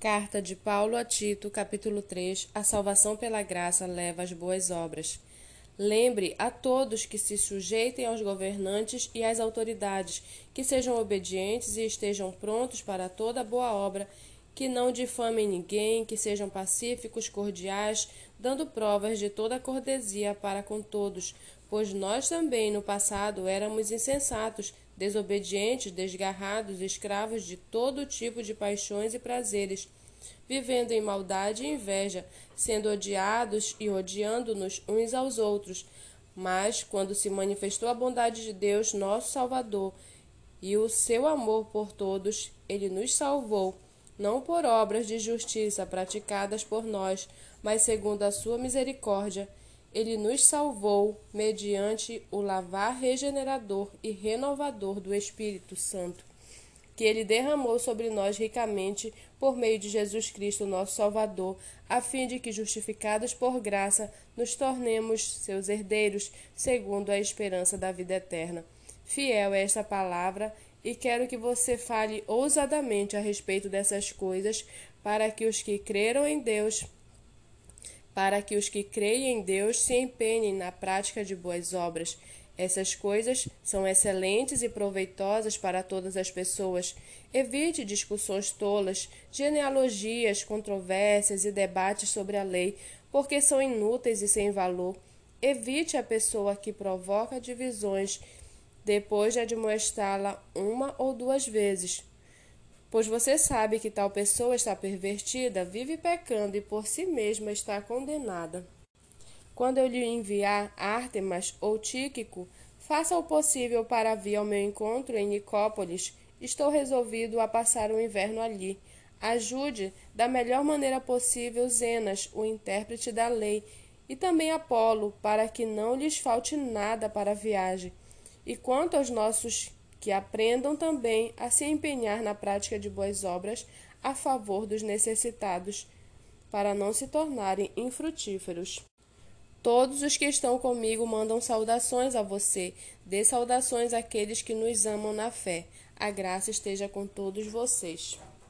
Carta de Paulo a Tito, capítulo 3 A salvação pela graça leva às boas obras. Lembre a todos que se sujeitem aos governantes e às autoridades, que sejam obedientes e estejam prontos para toda boa obra, que não difamem ninguém, que sejam pacíficos, cordiais, dando provas de toda cortesia para com todos, pois nós também no passado éramos insensatos, desobedientes, desgarrados, escravos de todo tipo de paixões e prazeres, vivendo em maldade e inveja, sendo odiados e odiando-nos uns aos outros. Mas, quando se manifestou a bondade de Deus, nosso Salvador, e o seu amor por todos, ele nos salvou, não por obras de justiça praticadas por nós, mas segundo a sua misericórdia ele nos salvou mediante o lavar regenerador e renovador do Espírito Santo, que ele derramou sobre nós ricamente por meio de Jesus Cristo, nosso Salvador, a fim de que, justificados por graça, nos tornemos seus herdeiros, segundo a esperança da vida eterna. Fiel é esta palavra e quero que você fale ousadamente a respeito dessas coisas, para que os que creram em Deus para que os que creem em Deus se empenhem na prática de boas obras. Essas coisas são excelentes e proveitosas para todas as pessoas. Evite discussões tolas, genealogias, controvérsias e debates sobre a lei, porque são inúteis e sem valor. Evite a pessoa que provoca divisões depois de admoestá-la uma ou duas vezes pois você sabe que tal pessoa está pervertida, vive pecando e por si mesma está condenada. Quando eu lhe enviar Ártemas ou Tíquico, faça o possível para vir ao meu encontro em Nicópolis. Estou resolvido a passar o inverno ali. Ajude da melhor maneira possível Zenas, o intérprete da lei, e também Apolo, para que não lhes falte nada para a viagem. E quanto aos nossos que aprendam também a se empenhar na prática de boas obras a favor dos necessitados, para não se tornarem infrutíferos. Todos os que estão comigo mandam saudações a você. Dê saudações àqueles que nos amam na fé. A graça esteja com todos vocês.